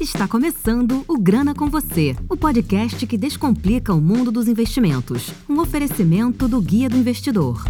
Está começando o Grana com Você, o podcast que descomplica o mundo dos investimentos. Um oferecimento do Guia do Investidor.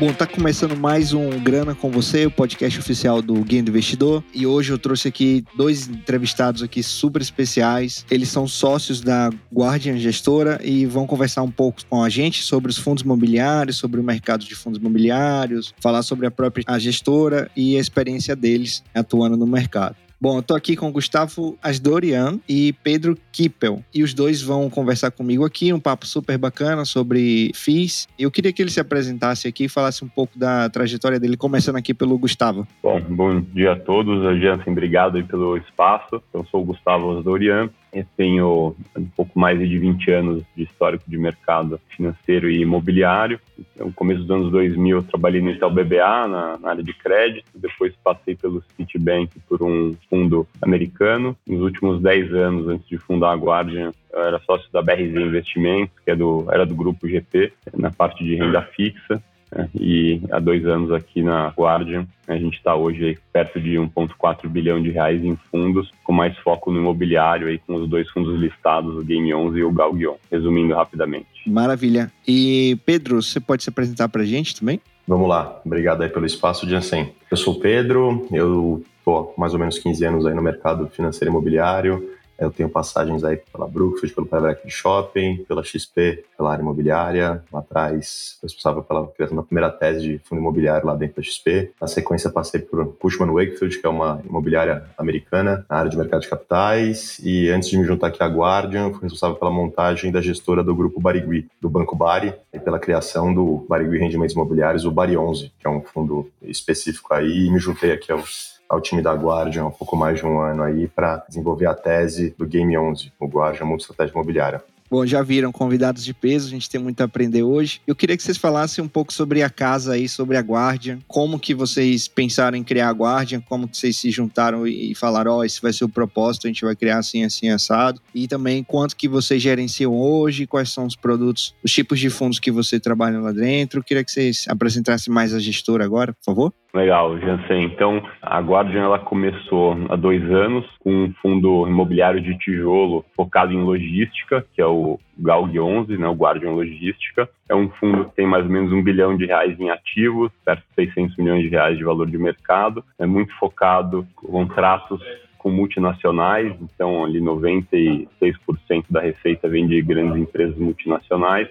Bom, tá começando mais um Grana com você, o podcast oficial do Guia do Investidor. E hoje eu trouxe aqui dois entrevistados aqui super especiais. Eles são sócios da Guardian Gestora e vão conversar um pouco com a gente sobre os fundos imobiliários, sobre o mercado de fundos imobiliários, falar sobre a própria a gestora e a experiência deles atuando no mercado. Bom, eu tô aqui com Gustavo Asdorian e Pedro Kippel. E os dois vão conversar comigo aqui, um papo super bacana sobre FIIs. E eu queria que ele se apresentasse aqui e falasse um pouco da trajetória dele, começando aqui pelo Gustavo. Bom, bom dia a todos. Jansen, obrigado aí pelo espaço. Eu sou o Gustavo Asdorian, eu tenho um pouco mais de 20 anos de histórico de mercado financeiro e imobiliário. No começo dos anos 2000, eu trabalhei no Itaú BBA, na, na, área de crédito. Depois passei pelo Citibank por um fundo americano. Nos últimos 10 anos, antes de fundar a Guardian, eu era sócio da BRZ Investimentos, que é do, era do grupo GP, na parte de renda fixa. Né? E há dois anos aqui na Guardian, a gente está hoje perto de 1,4 bilhão de reais em fundos, com mais foco no imobiliário, aí, com os dois fundos listados, o Game 11 e o Galguion, resumindo rapidamente. Maravilha. E Pedro, você pode se apresentar para a gente também? Vamos lá. Obrigado aí pelo espaço, Jansen. Eu sou o Pedro, eu estou mais ou menos 15 anos aí no mercado financeiro imobiliário, eu tenho passagens aí pela Brookfield, pelo Private Shopping, pela XP, pela área imobiliária. Lá atrás, responsável pela criação da primeira tese de fundo imobiliário lá dentro da XP. Na sequência, passei por Cushman Wakefield, que é uma imobiliária americana na área de mercado de capitais. E antes de me juntar aqui à Guardian, fui responsável pela montagem da gestora do grupo Barigui, do Banco Bari, e pela criação do Barigui Rendimentos Imobiliários, o Bari 11, que é um fundo específico aí. E me juntei aqui aos ao time da Guardian há um pouco mais de um ano aí para desenvolver a tese do Game 11, o Guardian Multi-Estratégia Imobiliária. Bom, já viram convidados de peso, a gente tem muito a aprender hoje. Eu queria que vocês falassem um pouco sobre a casa aí, sobre a Guardian, como que vocês pensaram em criar a Guardian, como que vocês se juntaram e falaram, ó, oh, esse vai ser o propósito, a gente vai criar assim, assim, assado. E também quanto que vocês gerenciam hoje, quais são os produtos, os tipos de fundos que você trabalha lá dentro. Eu queria que vocês apresentassem mais a gestora agora, por favor. Legal, Jansen. Então, a Guardian ela começou há dois anos com um fundo imobiliário de tijolo focado em logística, que é o GALG 11, né, o Guardian Logística. É um fundo que tem mais ou menos um bilhão de reais em ativos, perto de 600 milhões de reais de valor de mercado. É muito focado em contratos com multinacionais, então ali 96% da receita vem de grandes empresas multinacionais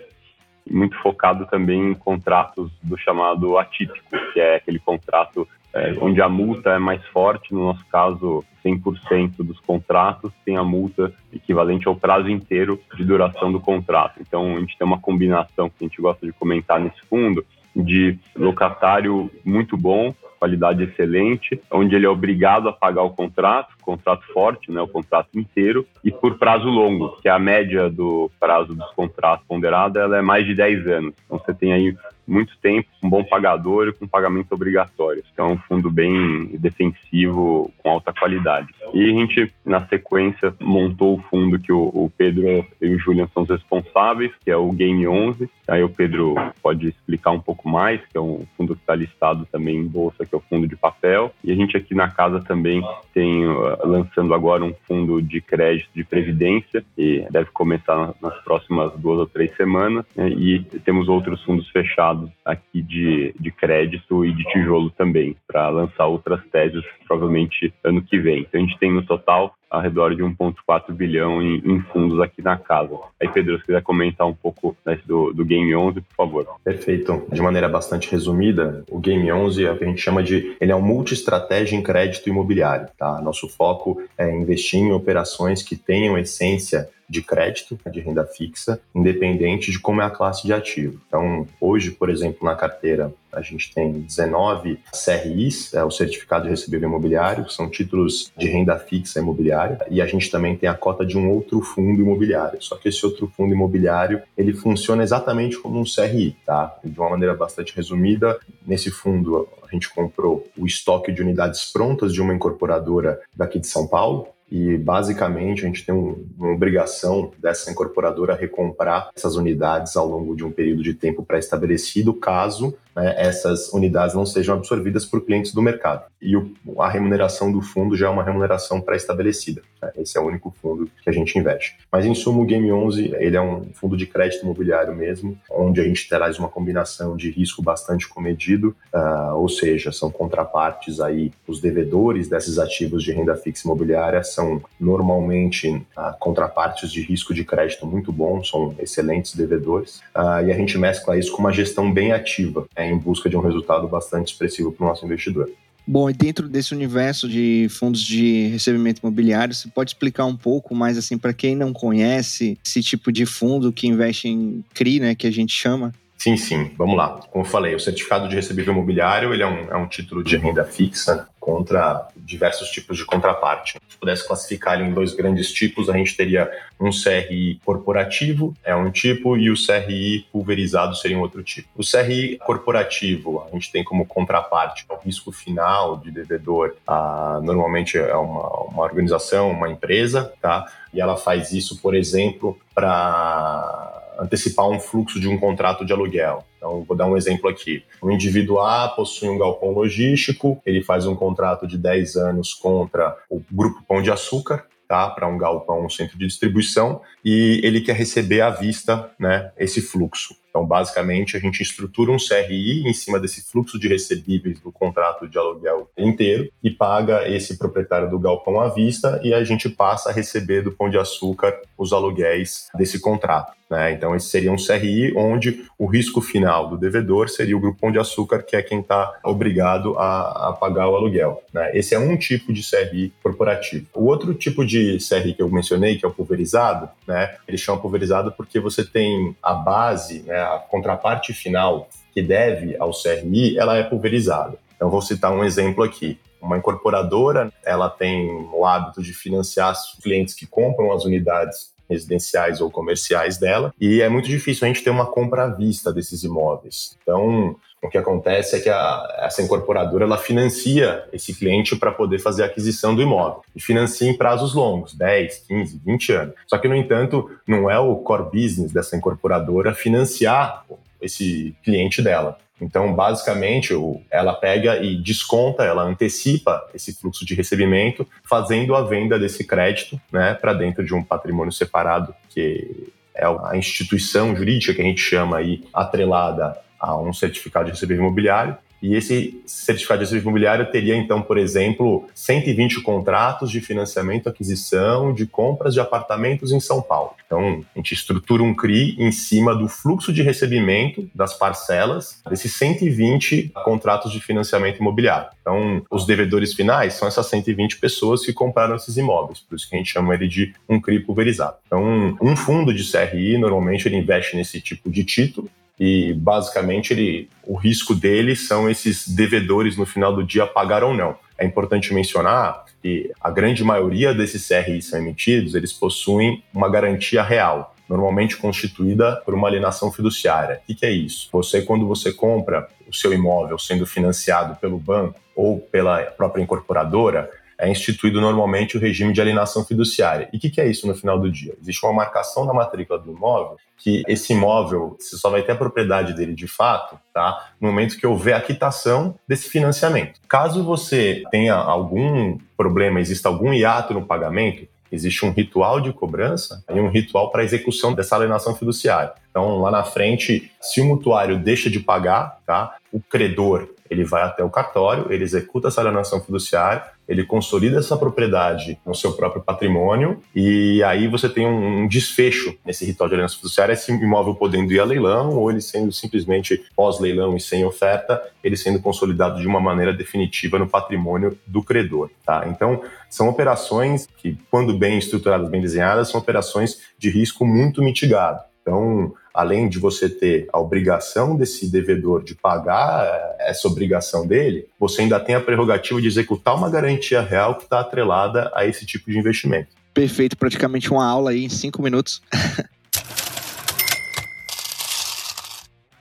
muito focado também em contratos do chamado atípico, que é aquele contrato é, onde a multa é mais forte, no nosso caso, 100% dos contratos tem a multa equivalente ao prazo inteiro de duração do contrato. Então, a gente tem uma combinação que a gente gosta de comentar nesse fundo de locatário muito bom, qualidade excelente, onde ele é obrigado a pagar o contrato, contrato forte, né, o contrato inteiro, e por prazo longo, que a média do prazo dos contratos ponderado, ela é mais de 10 anos. Então você tem aí muito tempo, um bom pagador e com pagamento obrigatório. Então é um fundo bem defensivo, com alta qualidade. E a gente, na sequência, montou o fundo que o, o Pedro e o Julian são os responsáveis, que é o Game 11. Aí o Pedro pode explicar um pouco mais, que é um fundo que está listado também em bolsa, que é o fundo de papel. E a gente aqui na casa também tem uh, lançando agora um fundo de crédito de previdência, e deve começar nas próximas duas ou três semanas. Né? E temos outros fundos fechados aqui de, de crédito e de tijolo também, para lançar outras teses provavelmente ano que vem. Então a gente tem no total ao redor de 1,4 bilhão em, em, fundos aqui na casa. Aí, Pedro, se quiser comentar um pouco né, do, do Game 11, por favor. Perfeito. De maneira bastante resumida, o Game 11 é o que a gente chama de ele é um multi-estratégia em crédito imobiliário. Tá? Nosso foco é investir em operações que tenham essência de crédito, de renda fixa, independente de como é a classe de ativo. Então, hoje, por exemplo, na carteira, a gente tem 19 CRIs, é o Certificado de Recebível Imobiliário, são títulos de renda fixa imobiliária, e a gente também tem a cota de um outro fundo imobiliário. Só que esse outro fundo imobiliário, ele funciona exatamente como um CRI, tá? De uma maneira bastante resumida, nesse fundo a gente comprou o estoque de unidades prontas de uma incorporadora daqui de São Paulo, e basicamente a gente tem um, uma obrigação dessa incorporadora recomprar essas unidades ao longo de um período de tempo pré-estabelecido, caso né, essas unidades não sejam absorvidas por clientes do mercado. E o, a remuneração do fundo já é uma remuneração pré-estabelecida. Né? Esse é o único fundo que a gente investe. Mas em suma, o Game 11 ele é um fundo de crédito imobiliário mesmo, onde a gente traz uma combinação de risco bastante comedido, uh, ou seja, são contrapartes aí, os devedores desses ativos de renda fixa imobiliária são normalmente uh, contrapartes de risco de crédito muito bons, são excelentes devedores, uh, e a gente mescla isso com uma gestão bem ativa, né, em busca de um resultado bastante expressivo para o nosso investidor. Bom, e dentro desse universo de fundos de recebimento imobiliário, você pode explicar um pouco mais assim para quem não conhece esse tipo de fundo que investe em CRI, né, que a gente chama? Sim, sim. Vamos lá. Como eu falei, o certificado de recebível imobiliário ele é um, é um título de renda fixa contra diversos tipos de contraparte. Se pudesse classificar ele em dois grandes tipos, a gente teria um CRI corporativo, é um tipo, e o CRI pulverizado seria um outro tipo. O CRI corporativo, a gente tem como contraparte o risco final de devedor, a, normalmente é uma, uma organização, uma empresa, tá? E ela faz isso, por exemplo, para antecipar um fluxo de um contrato de aluguel. Então, vou dar um exemplo aqui. O indivíduo A possui um galpão logístico, ele faz um contrato de 10 anos contra o Grupo Pão de Açúcar, tá? Para um galpão, um centro de distribuição, e ele quer receber à vista né, esse fluxo. Então, basicamente, a gente estrutura um CRI em cima desse fluxo de recebíveis do contrato de aluguel inteiro e paga esse proprietário do galpão à vista e a gente passa a receber do Pão de Açúcar os aluguéis desse contrato. Né? Então, esse seria um CRI onde o risco final do devedor seria o Grupo Pão de Açúcar, que é quem está obrigado a, a, pagar o aluguel. Né? Esse é um tipo de CRI corporativo. O outro tipo de CRI que eu mencionei, que é o pulverizado, né? ele chama pulverizado porque você tem a base, né? A contraparte final que deve ao CRI, ela é pulverizada. Então, vou citar um exemplo aqui. Uma incorporadora, ela tem o hábito de financiar os clientes que compram as unidades residenciais ou comerciais dela, e é muito difícil a gente ter uma compra à vista desses imóveis. Então, o que acontece é que a, essa incorporadora ela financia esse cliente para poder fazer a aquisição do imóvel e financia em prazos longos, 10, 15, 20 anos. Só que, no entanto, não é o core business dessa incorporadora financiar esse cliente dela. Então, basicamente, ela pega e desconta, ela antecipa esse fluxo de recebimento, fazendo a venda desse crédito né, para dentro de um patrimônio separado, que é a instituição jurídica que a gente chama aí atrelada a um certificado de recebimento imobiliário, e esse certificado de serviço imobiliário teria, então, por exemplo, 120 contratos de financiamento, aquisição, de compras de apartamentos em São Paulo. Então, a gente estrutura um CRI em cima do fluxo de recebimento das parcelas desses 120 contratos de financiamento imobiliário. Então, os devedores finais são essas 120 pessoas que compraram esses imóveis, por isso que a gente chama ele de um CRI pulverizado. Então, um fundo de CRI, normalmente, ele investe nesse tipo de título, e basicamente ele, o risco dele são esses devedores no final do dia pagar ou não. É importante mencionar que a grande maioria desses CRIs são emitidos, eles possuem uma garantia real, normalmente constituída por uma alienação fiduciária. O que é isso? Você, quando você compra o seu imóvel sendo financiado pelo banco ou pela própria incorporadora, é instituído normalmente o regime de alienação fiduciária. E o que, que, é isso no final do dia? Existe uma marcação na matrícula do imóvel que esse imóvel você só vai ter a propriedade dele de fato, tá? No momento que houver a quitação desse financiamento. Caso você tenha algum problema, exista algum hiato no pagamento, existe um ritual de cobrança e um ritual para execução dessa alienação fiduciária. Então, lá na frente, se o mutuário deixa de pagar, tá? O credor ele vai até o cartório, ele executa essa alienação fiduciária, ele consolida essa propriedade no seu próprio patrimônio e aí você tem um, um desfecho nesse ritual de alienação fiduciária, esse imóvel podendo ir a leilão ou ele sendo simplesmente pós-leilão e sem oferta, ele sendo consolidado de uma maneira definitiva no patrimônio do credor. Tá? Então, são operações que, quando bem estruturadas, bem desenhadas, são operações de risco muito mitigado. Então, além de você ter a obrigação desse devedor de pagar eh, essa obrigação dele, você ainda tem a prerrogativa de executar uma garantia real que está atrelada a esse tipo de investimento. Perfeito, praticamente uma aula aí em cinco minutos.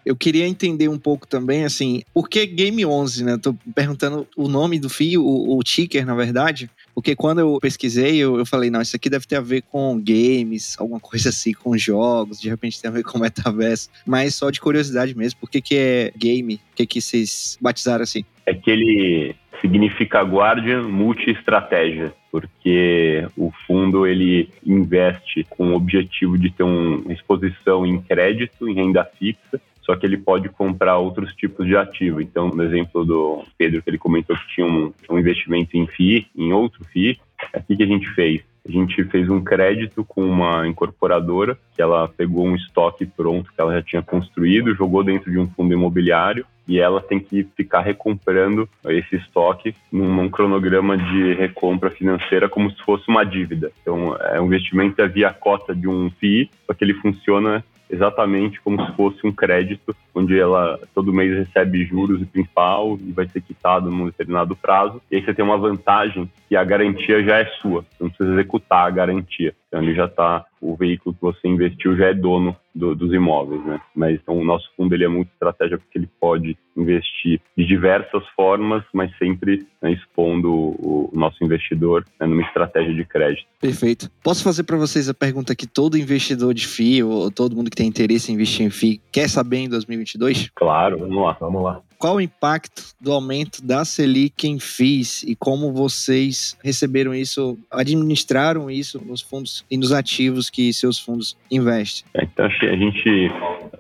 Eu queria entender um pouco também, assim, por que Game 11, né? Tô perguntando o nome do fio, o, o ticker, na verdade, Porque quando eu pesquisei, eu, eu falei, não, isso aqui deve ter a ver com games, alguma coisa assim, com jogos, de repente tem a ver com metaverso. Mas só de curiosidade mesmo, por que, que é game? Por que, que vocês batizaram assim? É que ele significa Guardian Multi-Estratégia, porque o fundo ele investe com o objetivo de ter uma exposição em crédito, em renda fixa, só que ele pode comprar outros tipos de ativo. Então, no exemplo do Pedro, que ele comentou que tinha um, um investimento em FII, em outro FII, é aqui que a gente fez. A gente fez um crédito com uma incorporadora, que ela pegou um estoque pronto que ela já tinha construído, jogou dentro de um fundo imobiliário e ela tem que ficar recomprando esse estoque num, cronograma de recompra financeira como se fosse uma dívida. Então, é um investimento é via cota de um FII, só que ele funciona exatamente como se fosse um crédito, onde ela todo mês recebe juros e principal e vai ser quitado num determinado prazo. E aí você tem uma vantagem que a garantia já é sua, você não precisa executar a garantia. Então ele já está, o veículo que você investiu já é dono do, dos imóveis, né? Mas então o nosso fundo ele é muito estratégico porque ele pode investir de diversas formas, mas sempre né, expondo o, o, nosso investidor né, numa estratégia de crédito. Perfeito. Posso fazer para vocês a pergunta que todo investidor de FII ou todo mundo que tem interesse em investir em FII quer saber em 2022? Claro, vamos lá. Vamos lá qual o impacto do aumento da Selic em FIIs e como vocês receberam isso, administraram isso nos fundos e nos ativos que seus fundos investem? É, então, a gente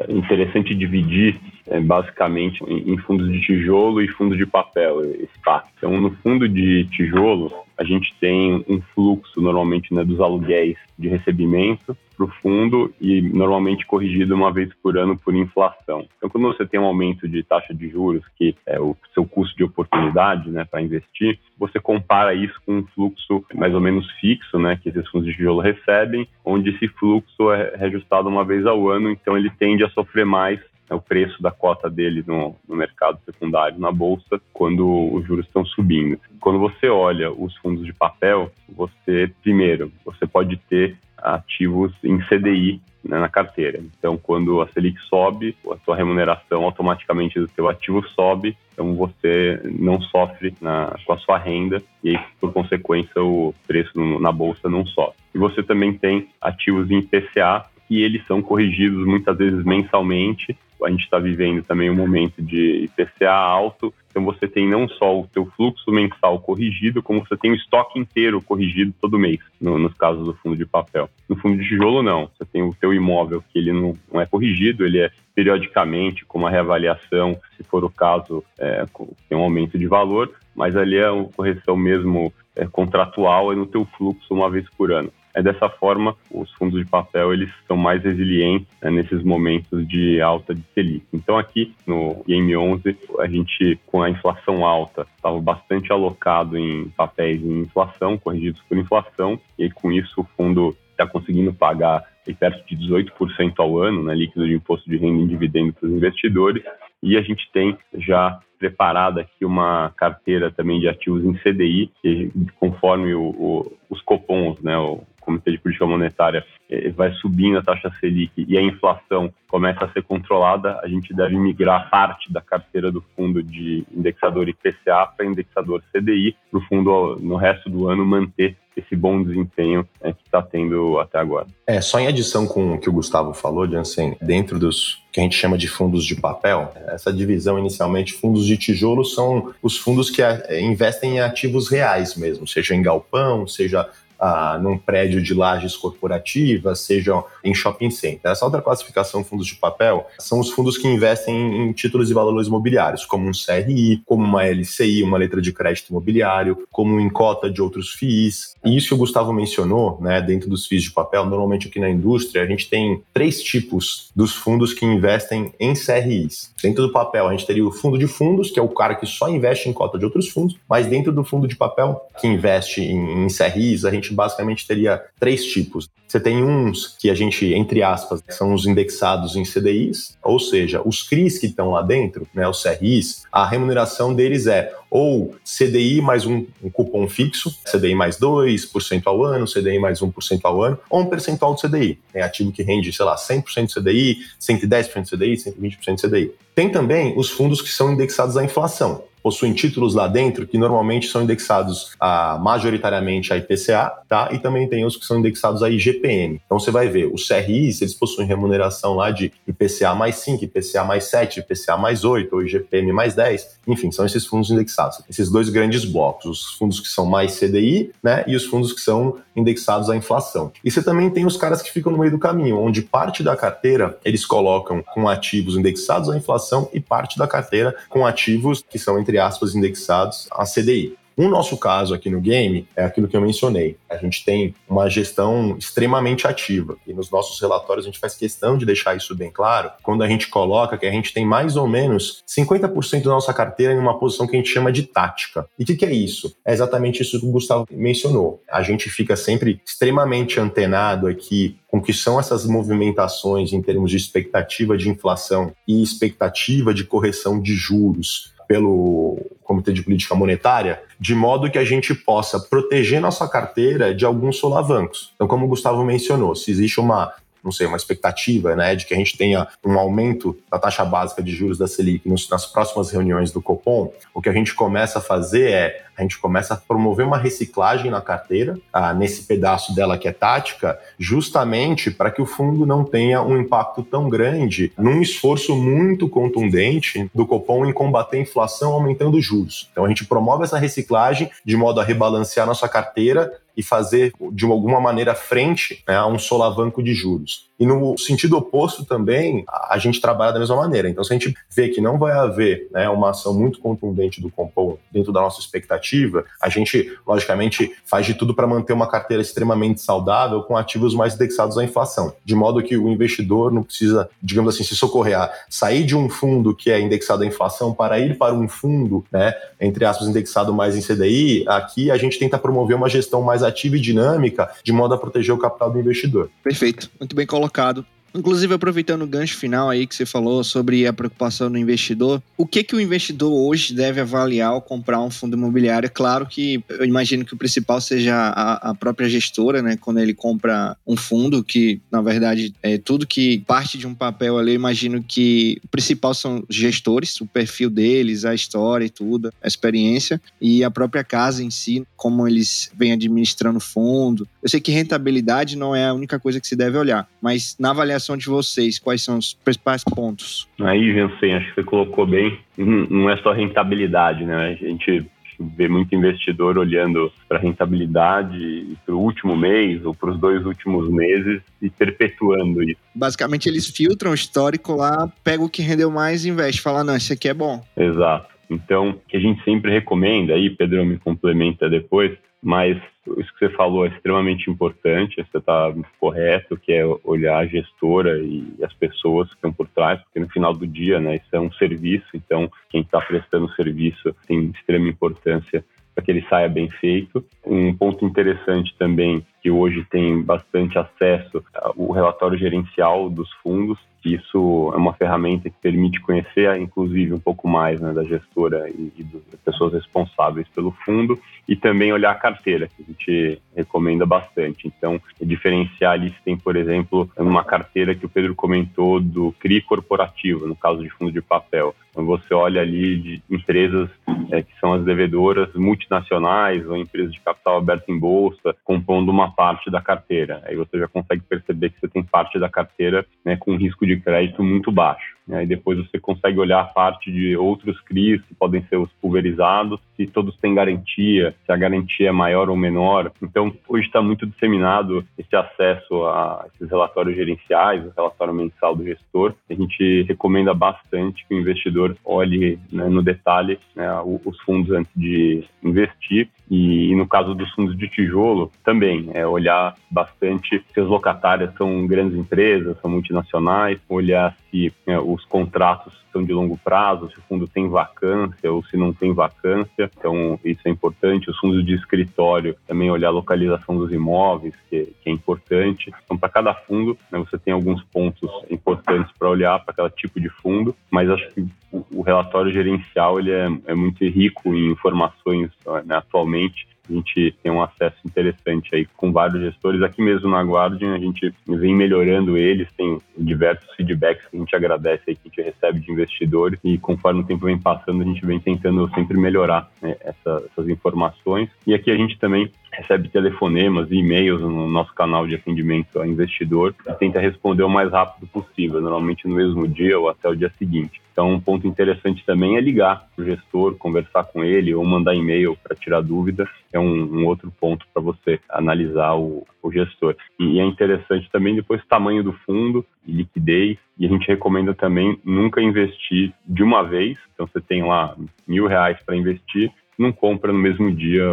é interessante dividir é, basicamente em, fundos de tijolo e fundos de papel esse. Então, no fundo de tijolo, a gente tem um fluxo normalmente né, dos aluguéis de recebimento para o fundo e normalmente corrigido uma vez por ano por inflação. Então, quando você tem um aumento de taxa de juros, que é o seu custo de oportunidade né, para investir, você compara isso com um fluxo mais ou menos fixo, né, que esses fundos de tijolo recebem, onde esse fluxo é reajustado uma vez ao ano, então ele tende a sofrer mais é o preço da cota dele no, no, mercado secundário, na bolsa, quando os juros estão subindo. Quando você olha os fundos de papel, você, primeiro, você pode ter ativos em CDI né, na carteira. Então, quando a Selic sobe, a sua remuneração automaticamente do seu ativo sobe, então você não sofre na, com a sua renda e aí, por consequência, o preço na bolsa não sobe. E você também tem ativos em PCA, que eles são corrigidos muitas vezes mensalmente a gente está vivendo também um momento de IPCA alto, então você tem não só o seu fluxo mensal corrigido, como você tem o estoque inteiro corrigido todo mês, no, nos casos do fundo de papel. No fundo de tijolo, não. Você tem o seu imóvel que ele não, não é corrigido, ele é periodicamente com uma reavaliação, se for o caso, é, tem um aumento de valor, mas ali é uma correção mesmo é, contratual, é no teu fluxo uma vez por ano. É dessa forma, os fundos de papel eles são mais resilientes né, nesses momentos de alta de Selic. Então aqui no Game 11, a gente com a inflação alta estava bastante alocado em papéis em inflação, corrigidos por inflação, e com isso o fundo está conseguindo pagar perto de 18% ao ano, né, líquido de imposto de renda em dividendo para os investidores, e a gente tem já preparada aqui uma carteira também de ativos em CDI, que conforme o, o, os copons, né, o Comitê de Política Monetária eh, vai subindo a taxa Selic e a inflação começa a ser controlada, a gente deve migrar parte da carteira do fundo de indexador IPCA para indexador CDI, para o fundo no resto do ano manter esse bom desempenho né, que está tendo até agora. É, só em adição com o que o Gustavo falou, Jansen, dentro dos que a gente chama de fundos de papel, essa divisão inicialmente, fundos de tijolo são os fundos que é, investem em ativos reais mesmo, seja em galpão, seja ah, num prédio de lajes corporativas, sejam em shopping center. Essa outra classificação, fundos de papel, são os fundos que investem em títulos e valores imobiliários, como um CRI, como uma LCI, uma letra de crédito imobiliário, como em cota de outros FIIs. E isso que o Gustavo mencionou, né, dentro dos FIIs de papel, normalmente aqui na indústria, a gente tem três tipos dos fundos que investem em CRIs. Dentro do papel, a gente teria o fundo de fundos, que é o cara que só investe em cota de outros fundos, mas dentro do fundo de papel, que investe em, em CRIs, a gente gente basicamente teria três tipos. Você tem uns que a gente, entre aspas, são os indexados em CDIs, ou seja, os CRIs que estão lá dentro, né, os CRIs, a remuneração deles é ou CDI mais um, um cupom fixo, CDI mais 2% ao ano, CDI mais 1% ao ano, ou um percentual do CDI. Tem ativo que rende, sei lá, 100% de CDI, 110% de CDI, 120% de CDI. Tem também os fundos que são indexados à inflação. Possuem títulos lá dentro que normalmente são indexados a, majoritariamente a IPCA, tá? E também tem os que são indexados a IGPM. Então você vai ver, os CRIs, eles possuem remuneração lá de IPCA mais 5, IPCA mais 7, IPCA mais 8, ou IGPM mais 10, enfim, são esses fundos indexados. Esses dois grandes blocos, os fundos que são mais CDI, né, e os fundos que são indexados à inflação. E você também tem os caras que ficam no meio do caminho, onde parte da carteira eles colocam com ativos indexados à inflação e parte da carteira com ativos que são, entre aspas, indexados à CDI. O nosso caso aqui no game é aquilo que eu mencionei. A gente tem uma gestão extremamente ativa e nos nossos relatórios a gente faz questão de deixar isso bem claro quando a gente coloca que a gente tem mais ou menos 50% da nossa carteira em uma posição que a gente chama de tática. E o que, que é isso? É exatamente isso que o Gustavo mencionou. A gente fica sempre extremamente antenado aqui com que são essas movimentações em termos de expectativa de inflação e expectativa de correção de juros pelo Comitê de Política Monetária, de modo que a gente possa proteger nossa carteira de alguns solavancos. Então, como o Gustavo mencionou, se existe uma não sei, uma expectativa, né, de que a gente tenha um aumento da taxa básica de juros da Selic nas próximas reuniões do Copom, o que a gente começa a fazer é a gente começa a promover uma reciclagem na carteira, ah, nesse pedaço dela que é tática, justamente para que o fundo não tenha um impacto tão grande num esforço muito contundente do Copom em combater a inflação aumentando os juros. Então a gente promove essa reciclagem de modo a rebalancear nossa carteira e fazer de alguma maneira frente né, a um solavanco de juros. E no sentido oposto também, a gente trabalha da mesma maneira. Então, se a gente vê que não vai haver né, uma ação muito contundente do Compom dentro da nossa expectativa, a gente, logicamente, faz de tudo para manter uma carteira extremamente saudável com ativos mais indexados à inflação, de modo que o investidor não precisa, digamos assim, se socorrer a sair de um fundo que é indexado à inflação para ir para um fundo, né, entre aspas, indexado mais em CDI. Aqui a gente tenta promover uma gestão mais ativa e dinâmica, de modo a proteger o capital do investidor. Perfeito, muito bem colocado colocado. Inclusive, aproveitando o gancho final aí que você falou sobre a preocupação do investidor, o que que o investidor hoje deve avaliar ao comprar um fundo imobiliário? Claro que eu imagino que o principal seja a, a própria gestora, né? Quando ele compra um fundo, que na verdade é tudo que parte de um papel ali, eu imagino que o principal são os gestores, o perfil deles, a história e tudo, a experiência, e a própria casa em si, como eles vêm administrando o fundo. Eu sei que rentabilidade não é a única coisa que se deve olhar, mas na avaliação avaliação de vocês, quais são os principais pontos? Aí, Jansen, acho que você colocou bem. Não é só rentabilidade, né? A gente vê muito investidor olhando para a rentabilidade para o último mês ou para os dois últimos meses e perpetuando isso. Basicamente, eles filtram o histórico lá, pegam o que rendeu mais e investe. Fala, não, esse aqui é bom. Exato. Então, o que a gente sempre recomenda, aí Pedro me complementa depois, mas isso que você falou é extremamente importante, você está correto, que é olhar a gestora e as pessoas que estão por trás, porque no final do dia, né, isso é um serviço, então quem está prestando serviço tem extrema importância para que ele saia bem feito. Um ponto interessante também que hoje tem bastante acesso ao relatório gerencial dos fundos, isso é uma ferramenta que permite conhecer, inclusive, um pouco mais né, da gestora e, e das pessoas responsáveis pelo fundo, e também olhar a carteira, que a gente recomenda bastante. Então, diferenciar ali se tem, por exemplo, uma carteira que o Pedro comentou do CRI corporativo, no caso de fundo de papel. Então, você olha ali de empresas é, que são as devedoras multinacionais ou empresas de capital aberto em bolsa, compondo uma parte da carteira. Aí você já consegue perceber que você tem parte da carteira né, com risco de crédito muito baixo. Aí depois você consegue olhar a parte de outros CRIs, que podem ser os pulverizados, se todos têm garantia, se a garantia é maior ou menor. Então, hoje está muito disseminado esse acesso a esses relatórios gerenciais, o relatório mensal do gestor. A gente recomenda bastante que o investidor olhe né, no detalhe né, os fundos antes de investir. E, e, no caso dos fundos de tijolo, também é olhar bastante se as locatárias são grandes empresas, são multinacionais, olhar se é, os contratos são de longo prazo, se o fundo tem vacância ou se não tem vacância. Então, isso é importante. Os fundos de escritório, também olhar a localização dos imóveis, que, que é importante. Então, para cada fundo, né, você tem alguns pontos importantes para olhar para cada tipo de fundo, mas acho que o relatório gerencial ele é, é, muito rico em informações né, atualmente a gente tem um acesso interessante aí com vários gestores. Aqui mesmo na Guardian, a gente vem melhorando eles, tem diversos feedbacks que a gente agradece aí, que a gente recebe de investidores e conforme o tempo vem passando, a gente vem tentando sempre melhorar né, essa, essas informações. E aqui a gente também recebe telefonemas e e-mails no nosso canal de atendimento a investidor e tenta responder o mais rápido possível, normalmente no mesmo dia ou até o dia seguinte. Então, um ponto interessante também é ligar para o gestor, conversar com ele ou mandar e-mail para tirar dúvida. É um, um outro ponto para você analisar o, o gestor. E é interessante também depois tamanho do fundo e liquidez. E a gente recomenda também nunca investir de uma vez. Então, você tem lá mil reais para investir, não compra no mesmo dia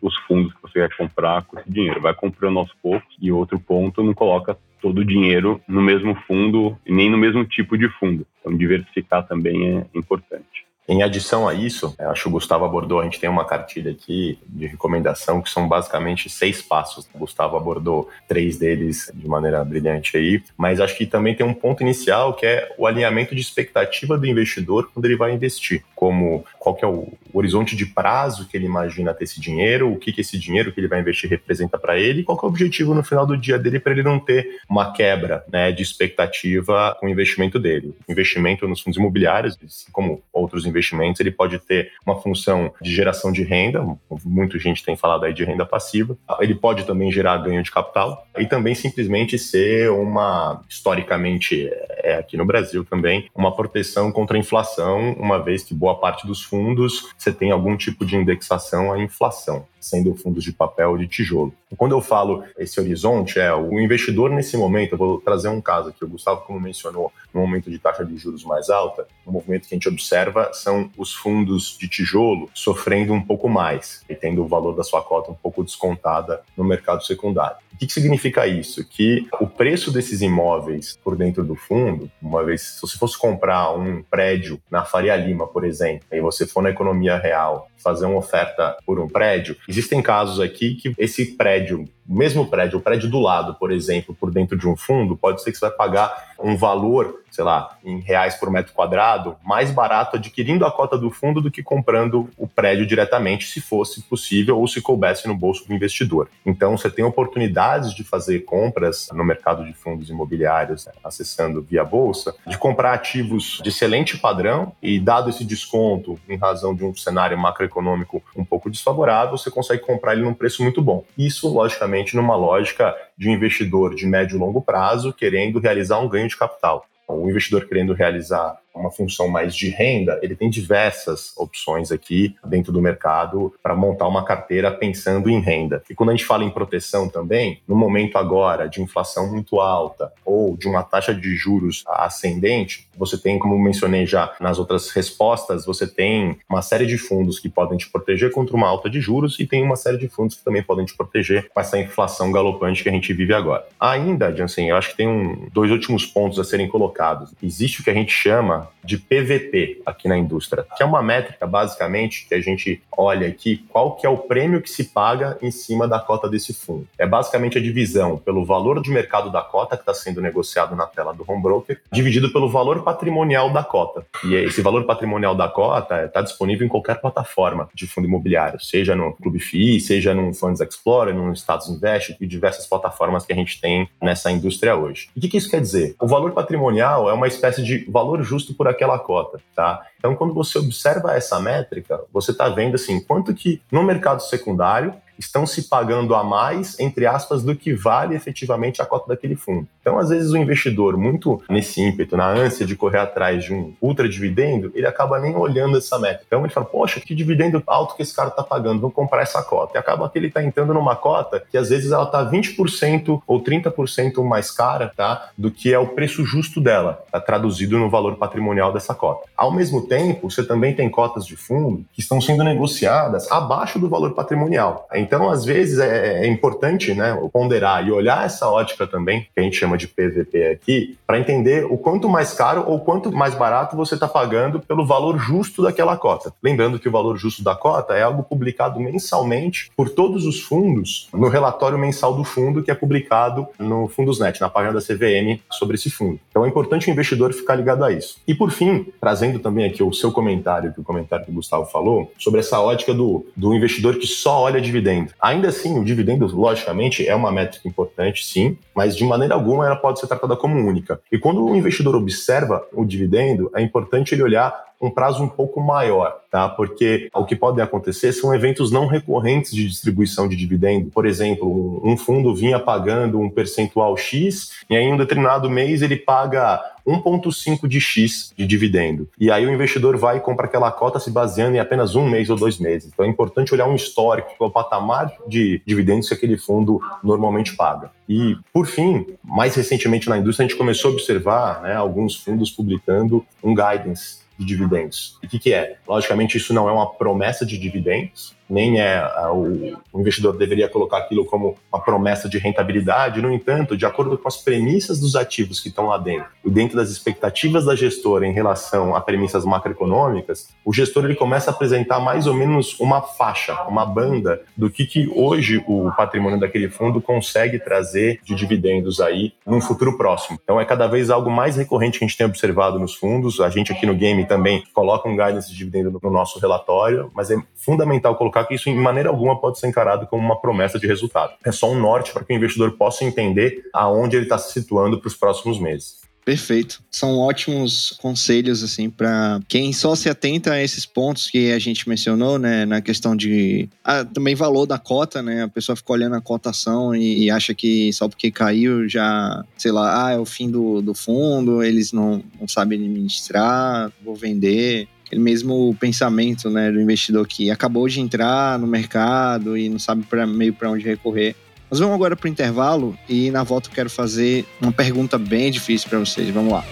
os fundos que você quer comprar com esse dinheiro. Vai comprando aos poucos. E outro ponto, não coloca todo o dinheiro no mesmo fundo e nem no mesmo tipo de fundo. Então, diversificar também é importante. Em adição a isso, acho que o Gustavo abordou, a gente tem uma cartilha aqui de recomendação que são basicamente seis passos. O Gustavo abordou três deles de maneira brilhante aí, mas acho que também tem um ponto inicial que é o alinhamento de expectativa do investidor quando ele vai investir, como qual que é o horizonte de prazo que ele imagina ter esse dinheiro, o que, que esse dinheiro que ele vai investir representa para ele, qual que é o objetivo no final do dia dele para ele não ter uma quebra né, de expectativa com o investimento dele. Investimento nos fundos imobiliários, assim como outros investimentos, investimentos, ele pode ter uma função de geração de renda, muita gente tem falado aí de renda passiva, ele pode também gerar ganho de capital e também simplesmente ser uma, historicamente, é aqui no Brasil também, uma proteção contra a inflação, uma vez que boa parte dos fundos você tem algum tipo de indexação à inflação sendo fundos de papel ou de tijolo. Quando eu falo esse horizonte, é o investidor nesse momento, eu vou trazer um caso aqui, o Gustavo, como mencionou, no momento de taxa de juros mais alta, o movimento que a gente observa são os fundos de tijolo sofrendo um pouco mais e tendo o valor da sua cota um pouco descontada no mercado secundário. O que, significa isso? Que o preço desses imóveis por dentro do fundo, uma vez, se você fosse comprar um prédio na Faria Lima, por exemplo, e você for na economia real fazer uma oferta por um prédio, existem casos aqui que esse prédio o mesmo prédio, o prédio do lado, por exemplo, por dentro de um fundo, pode ser que você vai pagar um valor, sei lá, em reais por metro quadrado, mais barato adquirindo a cota do fundo do que comprando o prédio diretamente, se fosse possível ou se coubesse no bolso do investidor. Então, você tem oportunidades de fazer compras no mercado de fundos imobiliários, né, acessando via bolsa, de comprar ativos de excelente padrão e, dado esse desconto, em razão de um cenário macroeconômico um pouco desfavorável, você consegue comprar ele num preço muito bom. Isso, logicamente, numa lógica de um investidor de médio e longo prazo querendo realizar um ganho de capital. O investidor querendo realizar uma função mais de renda, ele tem diversas opções aqui dentro do mercado para montar uma carteira pensando em renda. E quando a gente fala em proteção também, no momento agora de inflação muito alta ou de uma taxa de juros ascendente, você tem, como mencionei já nas outras respostas, você tem uma série de fundos que podem te proteger contra uma alta de juros e tem uma série de fundos que também podem te proteger com essa inflação galopante que a gente vive agora. Ainda, Jansen, eu acho que tem um, dois últimos pontos a serem colocados. Existe o que a gente chama de PVP aqui na indústria, que é uma métrica basicamente que a gente olha aqui qual que é o prêmio que se paga em cima da cota desse fundo. É basicamente a divisão pelo valor de mercado da cota que está sendo negociado na tela do home broker, dividido pelo valor patrimonial da cota. E esse valor patrimonial da cota está disponível em qualquer plataforma de fundo imobiliário, seja no Clube FI, seja no Funds Explorer, no Status Invest e diversas plataformas que a gente tem nessa indústria hoje. E o que, que isso quer dizer? O valor patrimonial é uma espécie de valor justo por aquela cota, tá? Então, quando você observa essa métrica, você está vendo assim quanto que no mercado secundário estão se pagando a mais, entre aspas, do que vale efetivamente a cota daquele fundo. Então, às vezes, o investidor, muito nesse ímpeto, na ânsia de correr atrás de um ultra dividendo, ele acaba nem olhando essa meta. Então, ele fala, poxa, que dividendo alto que esse cara está pagando, vou comprar essa cota. E acaba que ele está entrando numa cota que, às vezes, ela está 20% ou 30% mais cara tá, do que é o preço justo dela, tá traduzido no valor patrimonial dessa cota. Ao mesmo tempo, você também tem cotas de fundo que estão sendo negociadas abaixo do valor patrimonial. Então, às vezes, é, é importante né, ponderar e olhar essa ótica também, que a gente chama de PVP aqui, para entender o quanto mais caro ou quanto mais barato você está pagando pelo valor justo daquela cota. Lembrando que o valor justo da cota é algo publicado mensalmente por todos os fundos no relatório mensal do fundo que é publicado no Fundosnet, na página da CVM sobre esse fundo. Então é importante o investidor ficar ligado a isso. E por fim, trazendo também aqui o seu comentário, que o comentário que o Gustavo falou, sobre essa ótica do, do investidor que só olha dividendo. Ainda assim, o dividendo, logicamente, é uma métrica importante, sim, mas de maneira alguma ela pode ser tratada como única. E quando o investidor observa o dividendo, é importante ele olhar um prazo um pouco maior, tá? Porque o que pode acontecer são eventos não recorrentes de distribuição de dividendo. Por exemplo, um fundo vinha pagando um percentual X e aí em um determinado mês ele paga 1,5 de X de dividendo. E aí o investidor vai e compra aquela cota se baseando em apenas um mês ou dois meses. Então é importante olhar um histórico, o patamar de dividendos que aquele fundo normalmente paga. E, por fim, mais recentemente na indústria, a gente começou a observar né, alguns fundos publicando um guidance de dividendos. E o que, que é? Logicamente, isso não é uma promessa de dividendos, nem é o, o, investidor deveria colocar aquilo como uma promessa de rentabilidade. No entanto, de acordo com as premissas dos ativos que estão lá dentro e dentro das expectativas da gestora em relação a premissas macroeconômicas, o gestor ele começa a apresentar mais ou menos uma faixa, uma banda do que, que hoje o patrimônio daquele fundo consegue trazer de dividendos aí num futuro próximo. Então é cada vez algo mais recorrente que a gente tem observado nos fundos. A gente aqui no Game também coloca um guidance de dividendo no nosso relatório, mas é fundamental colocar colocar que isso, em maneira alguma, pode ser encarado como uma promessa de resultado. É só um norte para que o investidor possa entender aonde ele está se situando para os próximos meses. Perfeito. São ótimos conselhos, assim, para quem só se atenta a esses pontos que a gente mencionou, né? Na questão de. Ah, também valor da cota, né? A pessoa fica olhando a cotação e, e, acha que só porque caiu já, sei lá, ah, é o fim do, do fundo, eles não, não sabem administrar, vou vender aquele mesmo pensamento né, do investidor que acabou de entrar no mercado e não sabe pra, meio para onde recorrer. Nós vamos agora para o intervalo e na volta eu quero fazer uma pergunta bem difícil para vocês. Vamos lá.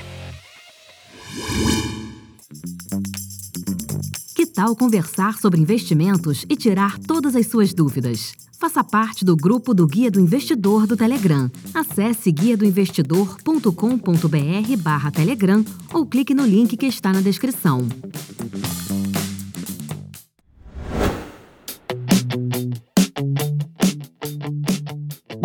Que tal conversar sobre investimentos e tirar todas as suas dúvidas? Faça parte do grupo do Guia do Investidor do Telegram. Acesse guiadoinvestidor.com.br barra Telegram ou clique no link que está na descrição.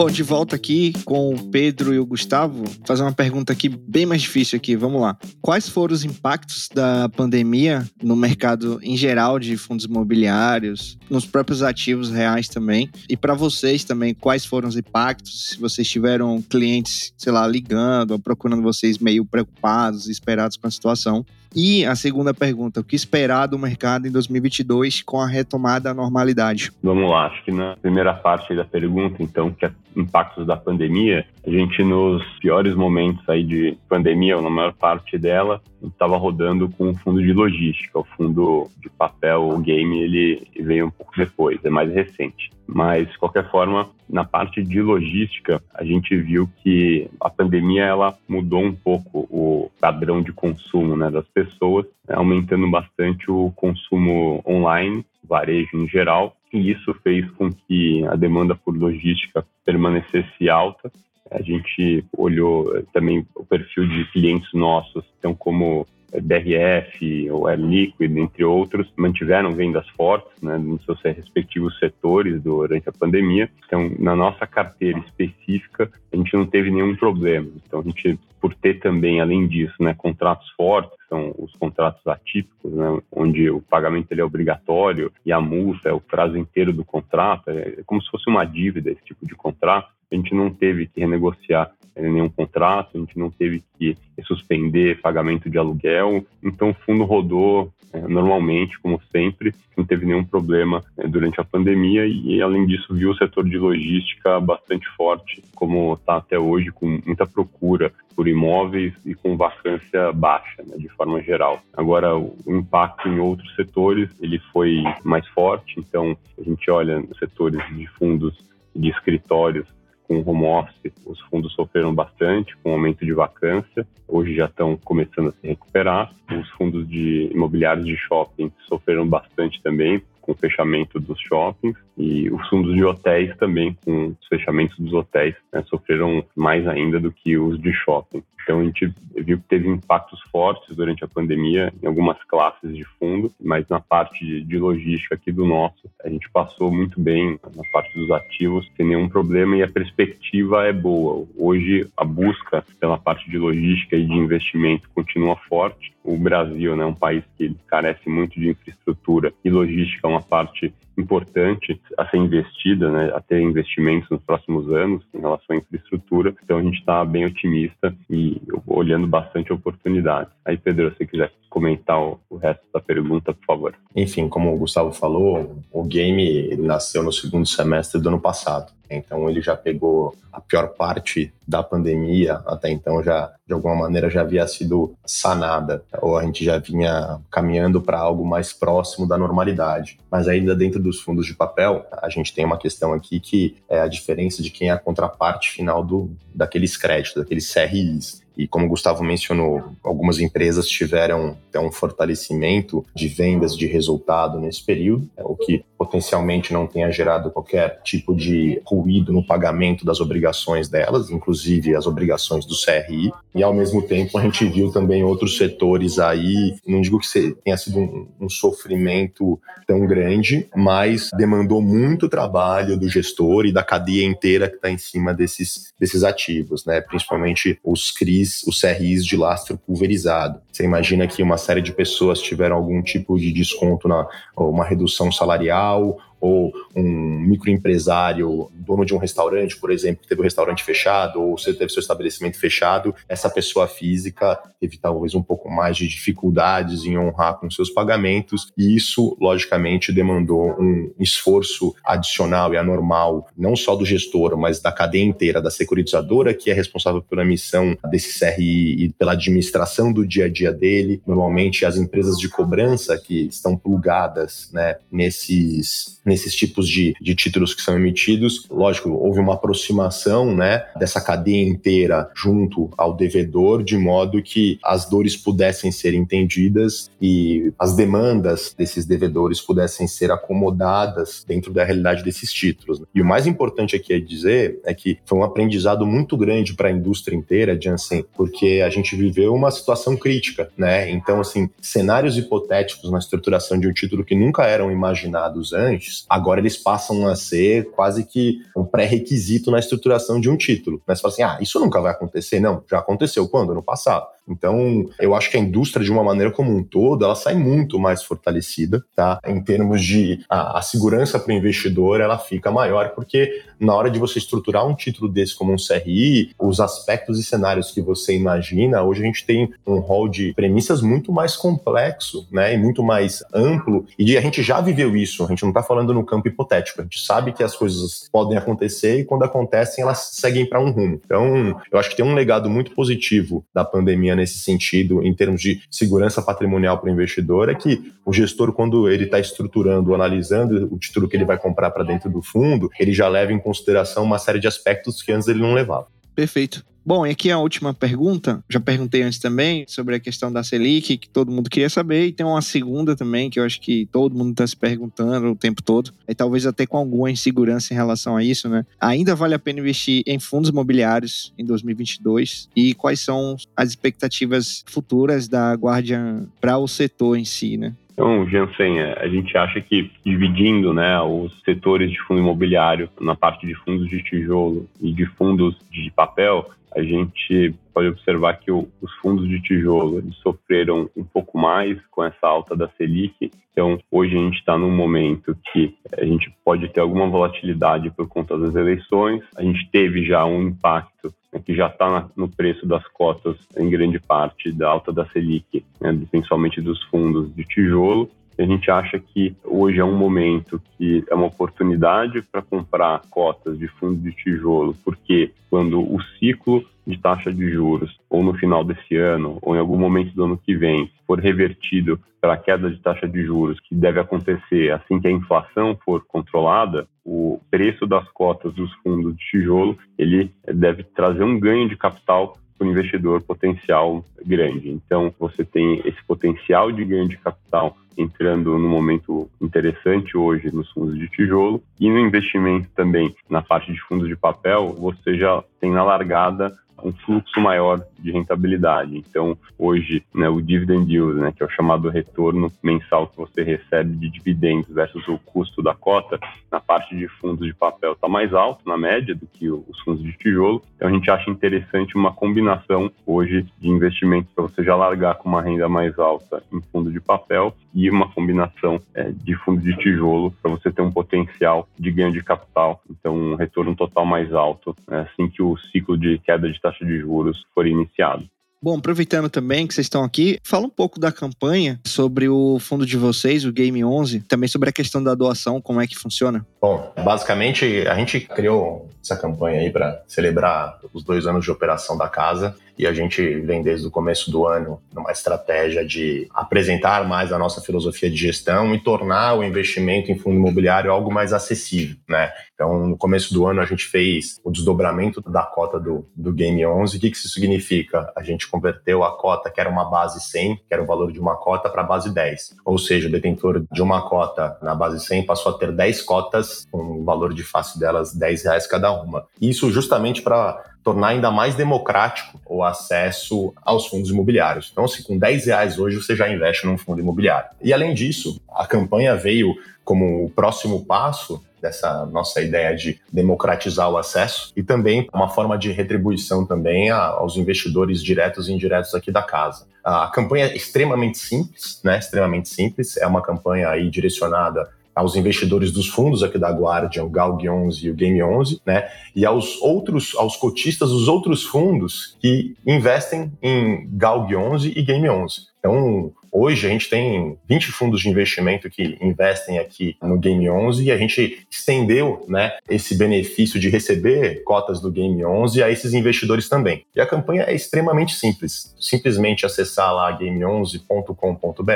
Bom, de volta aqui com o Pedro e o Gustavo, fazer uma pergunta aqui bem mais difícil aqui. Vamos lá. Quais foram os impactos da pandemia no mercado em geral de fundos imobiliários, nos próprios ativos reais também? E para vocês também, quais foram os impactos? Se vocês tiveram clientes, sei lá, ligando ou procurando vocês meio preocupados, esperados com a situação. E a segunda pergunta, o que esperar do mercado em 2022 com a retomada da normalidade? Vamos lá, acho que na primeira parte da pergunta, então, que é impactos da pandemia, a gente nos piores momentos aí de pandemia, ou na maior parte dela, estava rodando com um fundo de logística. O fundo de papel, o game, ele veio um pouco depois, é mais recente. Mas, de qualquer forma, na parte de logística, a gente viu que a pandemia ela mudou um pouco o padrão de consumo né, das pessoas, né, aumentando bastante o consumo online, varejo em geral, e isso fez com que a demanda por logística permanecesse alta. A gente olhou também o perfil de clientes nossos, então como BRF ou Air Liquid, entre outros, mantiveram vendas fortes né, nos seus respectivos setores durante a pandemia. Então, na nossa carteira específica, a gente não teve nenhum problema. Então, a gente, por ter também, além disso, né, contratos fortes, são os contratos atípicos, né, onde o pagamento ele é obrigatório e a multa é o prazo inteiro do contrato, é como se fosse uma dívida esse tipo de contrato. A gente não teve que renegociar nenhum contrato, a gente não teve que suspender pagamento de aluguel, então o fundo rodou é, normalmente, como sempre, não teve nenhum problema é, durante a pandemia. E, além disso, viu o setor de logística bastante forte, como está até hoje, com muita procura por imóveis e com vacância baixa, né, de forma geral. Agora, o impacto em outros setores, ele foi mais forte, então a gente olha nos setores de fundos de escritórios, com home office, os fundos sofreram bastante com o aumento de vacância. Hoje já estão começando a se recuperar. Os fundos de imobiliários de shopping sofreram bastante também com o fechamento dos shoppings e os fundos de hotéis também, com os fechamentos dos hotéis, né, sofreram mais ainda do que os de shopping. Então a gente viu que teve impactos fortes durante a pandemia em algumas classes de fundo, mas na parte de logística aqui do nosso, a gente passou muito bem na parte dos ativos, sem nenhum problema e a perspectiva é boa. Hoje a busca pela parte de logística e de investimento continua forte. O Brasil né, é um país que carece muito de infraestrutura e logística uma parte importante a ser investida, né, a ter investimentos nos próximos anos em relação à infraestrutura. Então a gente está bem otimista e olhando bastante oportunidades. Aí, Pedro, se você quiser comentar o, resto da pergunta, por favor. Enfim, como o Gustavo falou, o game nasceu no segundo semestre do ano passado. Então ele já pegou a pior parte da pandemia, até então já de alguma maneira já havia sido sanada, ou a gente já vinha caminhando para algo mais próximo da normalidade. Mas ainda dentro dos fundos de papel, a gente tem uma questão aqui que é a diferença de quem é a contraparte final do, daqueles créditos, daqueles CRIs. E como o Gustavo mencionou, algumas empresas tiveram até um fortalecimento de vendas de resultado nesse período, é o que potencialmente não tenha gerado qualquer tipo de ruído no pagamento das obrigações delas, inclusive as obrigações do CRI. E ao mesmo tempo a gente viu também outros setores aí, não digo que tenha sido um, um sofrimento tão grande, mas demandou muito trabalho do gestor e da cadeia inteira que está em cima desses, desses ativos, né? principalmente os CRIs, os CRIs de lastro pulverizado. Você imagina que uma série de pessoas tiveram algum tipo de desconto na uma redução salarial ou um microempresário, dono de um restaurante, por exemplo, que teve o um restaurante fechado, ou você teve seu estabelecimento fechado, essa pessoa física teve talvez um pouco mais de dificuldades em honrar com seus pagamentos, e isso, logicamente, demandou um esforço adicional e anormal, não só do gestor, mas da cadeia inteira, da securitizadora, que é responsável pela emissão desse CRI e pela administração do dia a dia dele. Normalmente, as empresas de cobrança que estão plugadas né, nesses nesses tipos de, de títulos que são emitidos. Lógico, houve uma aproximação né, dessa cadeia inteira junto ao devedor, de modo que as dores pudessem ser entendidas e as demandas desses devedores pudessem ser acomodadas dentro da realidade desses títulos. Né. E o mais importante aqui é dizer é que foi um aprendizado muito grande para a indústria inteira, Jansen, porque a gente viveu uma situação crítica, né? Então, assim, cenários hipotéticos na estruturação de um título que nunca eram imaginados antes, agora eles passam a ser quase que um pré-requisito na estruturação de um título. Né? Você fala assim, ah, isso nunca vai acontecer. Não, já aconteceu quando? No passado. Então, eu acho que a indústria, de uma maneira como um todo, ela sai muito mais fortalecida, tá? Em termos de a, a segurança para o investidor, ela fica maior, porque na hora de você estruturar um título desse como um CRI, os aspectos e cenários que você imagina, hoje a gente tem um rol de premissas muito mais complexo, né? E muito mais amplo. E a gente já viveu isso, a gente não está falando no campo hipotético, a gente sabe que as coisas podem acontecer e quando acontecem, elas seguem para um rumo. Então, eu acho que tem um legado muito positivo da pandemia nesse sentido, em termos de segurança patrimonial para o investidor, é que o gestor, quando ele está estruturando, analisando o título que ele vai comprar para dentro do fundo, ele já leva em consideração uma série de aspectos que antes ele não levava. Perfeito. Bom, e aqui a última pergunta. Já perguntei antes também sobre a questão da Selic, que todo mundo queria saber, e tem uma segunda também, que eu acho que todo mundo está se perguntando o tempo todo, e talvez até com alguma insegurança em relação a isso, né? Ainda vale a pena investir em fundos imobiliários em 2022? E quais são as expectativas futuras da Guardian para o setor em si, né? Então, Jansen, é, a gente acha que dividindo né, os setores de fundo imobiliário na parte de fundos de tijolo e de fundos de papel, a gente pode observar que o, os fundos de tijolo sofreram um pouco mais com essa alta da Selic. Então, hoje a gente está num momento que a gente pode ter alguma volatilidade por conta das eleições. A gente teve já um impacto né, que já está no preço das cotas, em grande parte, da alta da Selic, né, principalmente dos fundos de tijolo. A gente acha que hoje é um momento que é uma oportunidade para comprar cotas de fundo de tijolo, porque quando o ciclo de taxa de juros, ou no final desse ano, ou em algum momento do ano que vem, for revertido para a queda de taxa de juros, que deve acontecer assim que a inflação for controlada, o preço das cotas dos fundos de tijolo ele deve trazer um ganho de capital para o investidor potencial grande. Então, você tem esse potencial de ganho de capital entrando num momento interessante hoje nos fundos de tijolo e no investimento também na parte de fundos de papel, você já tem na largada um fluxo maior de rentabilidade. Então, hoje, né, o dividend yield, né, que é o chamado retorno mensal que você recebe de dividendos versus o custo da cota, na parte de fundos de papel está mais alto, na média, do que os fundos de tijolo. Então, a gente acha interessante uma combinação hoje de investimentos para você já largar com uma renda mais alta em fundo de papel e uma combinação é, de fundo de tijolo para você ter um potencial de ganho de capital. Então, um retorno total mais alto né, assim que o ciclo de queda de taxa de juros for iniciado. Bom, aproveitando também que vocês estão aqui, fala um pouco da campanha sobre o fundo de vocês, o Game 11, também sobre a questão da doação, como é que funciona. Bom, basicamente a gente criou essa campanha aí para celebrar os dois anos de operação da casa e a gente vem desde o começo do ano numa estratégia de apresentar mais a nossa filosofia de gestão e tornar o investimento em fundo imobiliário algo mais acessível, né? Então, no começo do ano a gente fez o desdobramento da cota do, do Game 11. O que, que isso significa? A gente converteu a cota que era uma base 100, que era o valor de uma cota, para a base 10. Ou seja, o detentor de uma cota na base 100 passou a ter 10 cotas com o valor de face delas 10 reais cada uma. Isso justamente para tornar ainda mais democrático o acesso aos fundos imobiliários. Então, se com 10 reais hoje você já investe num fundo imobiliário. E além disso, a campanha veio como o próximo passo dessa nossa ideia de democratizar o acesso e também uma forma de retribuição também aos investidores diretos e indiretos aqui da casa. A campanha é extremamente simples, né? Extremamente simples. É uma campanha aí direcionada aos investidores dos fundos aqui da Guardian, o GALG 11 e o Game 11, né? E aos outros, aos cotistas dos outros fundos que investem em GALG 11 e Game 11. Então, hoje a gente tem 20 fundos de investimento que investem aqui no Game 11 e a gente estendeu né, esse benefício de receber cotas do Game 11 a esses investidores também. E a campanha é extremamente simples. Simplesmente acessar lá game11.com.br,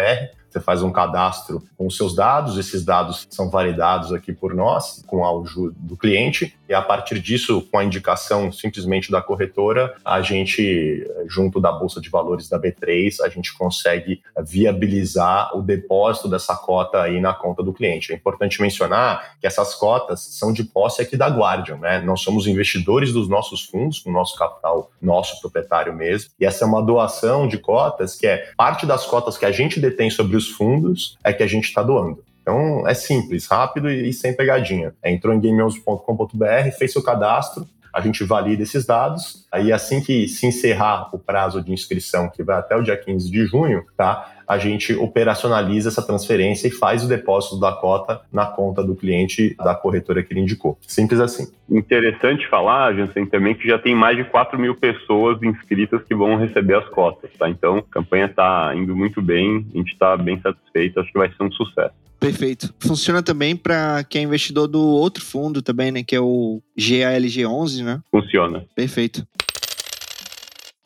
você faz um cadastro com os seus dados, esses dados são validados aqui por nós, com a ajuda do cliente, e a partir disso, com a indicação simplesmente da corretora, a gente, junto da Bolsa de Valores da B3, a gente consegue viabilizar o depósito dessa cota aí na conta do cliente. É importante mencionar que essas cotas são de posse aqui da Guardian, né? Nós somos investidores dos nossos fundos, com nosso capital, nosso proprietário mesmo, e essa é uma doação de cotas que é parte das cotas que a gente detém sobre os os fundos é que a gente está doando. Então é simples, rápido e, sem pegadinha. É, entrou em game11.com.br, fez seu cadastro, a gente valida esses dados. Aí assim que se encerrar o prazo de inscrição, que vai até o dia 15 de junho, tá? A gente operacionaliza essa transferência e faz o depósito da cota na conta do cliente da corretora que ele indicou. Simples assim. Interessante falar, Jansen, também que já tem mais de 4 mil pessoas inscritas que vão receber as cotas, tá? Então, a campanha está indo muito bem, a gente está bem satisfeito, acho que vai ser um sucesso. Perfeito. Funciona também para quem é investidor do outro fundo também, né? Que é o GALG11, né? Funciona. Perfeito.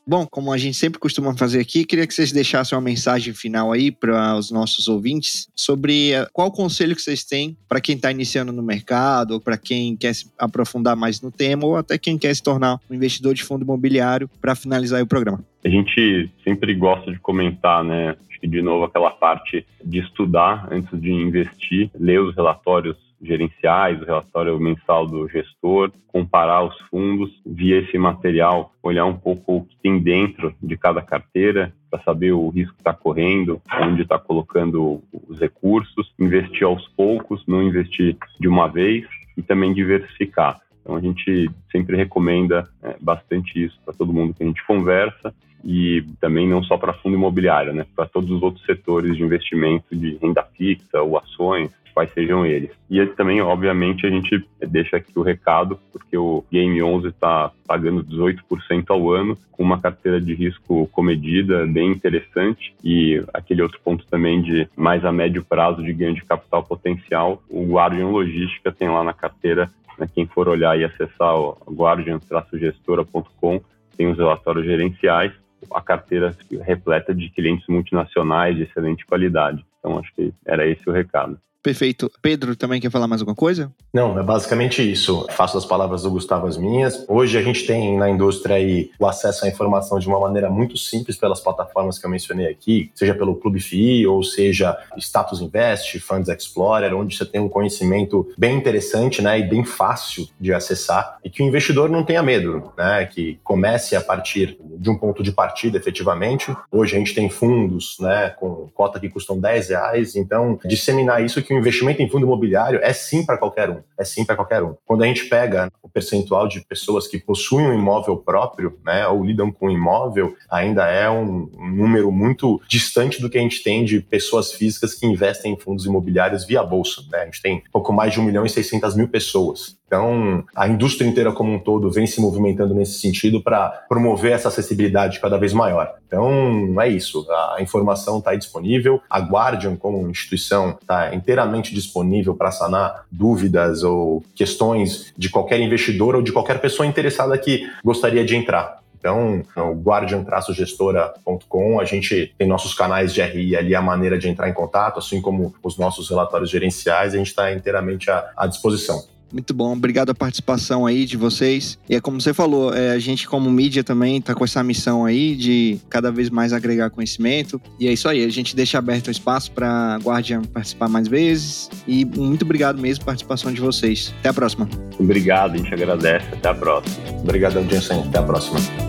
Bom, como a gente sempre costuma fazer aqui, queria que vocês deixassem uma mensagem final aí para os nossos ouvintes sobre eh, qual conselho que vocês têm para quem está iniciando no mercado, ou para quem quer se aprofundar mais no tema, ou até quem quer se tornar um investidor de fundo imobiliário para finalizar o programa. A gente sempre gosta de comentar, né? Acho que de novo aquela parte de estudar antes de investir, ler os relatórios gerenciais, o relatório mensal do gestor, comparar os fundos, via esse material, olhar um pouco o que tem dentro de cada carteira, para saber o risco que está correndo, onde está colocando os recursos, investir aos poucos, não investir de uma vez e também diversificar. Então a gente sempre recomenda é, bastante isso para todo mundo que a gente conversa e também não só para fundo imobiliário, né, para todos os outros setores de investimento de renda fixa ou ações, quais sejam eles. E também, obviamente, a gente deixa aqui o recado, porque o Game 11 está pagando 18% ao ano, com uma carteira de risco comedida, bem interessante, e aquele outro ponto também de mais a médio prazo de ganho de capital potencial, o Guardian Logística tem lá na carteira, né, quem for olhar e acessar o guardian-gestora.com, tem os relatórios gerenciais, a carteira repleta de clientes multinacionais de excelente qualidade. Então, acho que era esse o recado. Perfeito. Pedro, também quer falar mais alguma coisa? Não, é basicamente isso. Faço as palavras do Gustavo as minhas. Hoje a gente tem na indústria aí o acesso à informação de uma maneira muito simples pelas plataformas que eu mencionei aqui, seja pelo Clube FI ou seja Status Invest, Funds Explorer, onde você tem um conhecimento bem interessante, né, e bem fácil de acessar e que o investidor não tenha medo, né, que comece a partir de um ponto de partida efetivamente. Hoje a gente tem fundos, né, com cota que custam 10 reais, então disseminar isso que o investimento em fundo imobiliário é sim para qualquer um, é sim para qualquer um. Quando a gente pega o percentual de pessoas que possuem um imóvel próprio, né, ou lidam com um imóvel, ainda é um, um número muito distante do que a gente tem de pessoas físicas que investem em fundos imobiliários via bolsa. Né? A gente tem pouco mais de 1 milhão e 600 mil pessoas. Então, a indústria inteira como um todo vem se movimentando nesse sentido para promover essa acessibilidade cada vez maior. Então, é isso. A informação está disponível. A Guardian, como instituição, está inteiramente disponível para sanar dúvidas ou questões de qualquer investidor ou de qualquer pessoa interessada que gostaria de entrar. Então, o guardian-gestora.com, a gente tem nossos canais de RI ali, a maneira de entrar em contato, assim como os nossos relatórios gerenciais, a gente está inteiramente à, à disposição. Muito bom, obrigado a participação aí de vocês. E é como você falou, é, a gente como mídia também tá com essa missão aí de cada vez mais agregar conhecimento. E é isso aí, a gente deixa aberto o espaço para Guardian participar mais vezes. E muito obrigado mesmo pela participação de vocês. Até a próxima. Obrigado, a gente agradece. Até a próxima. Obrigadão, Jensen. Até a próxima.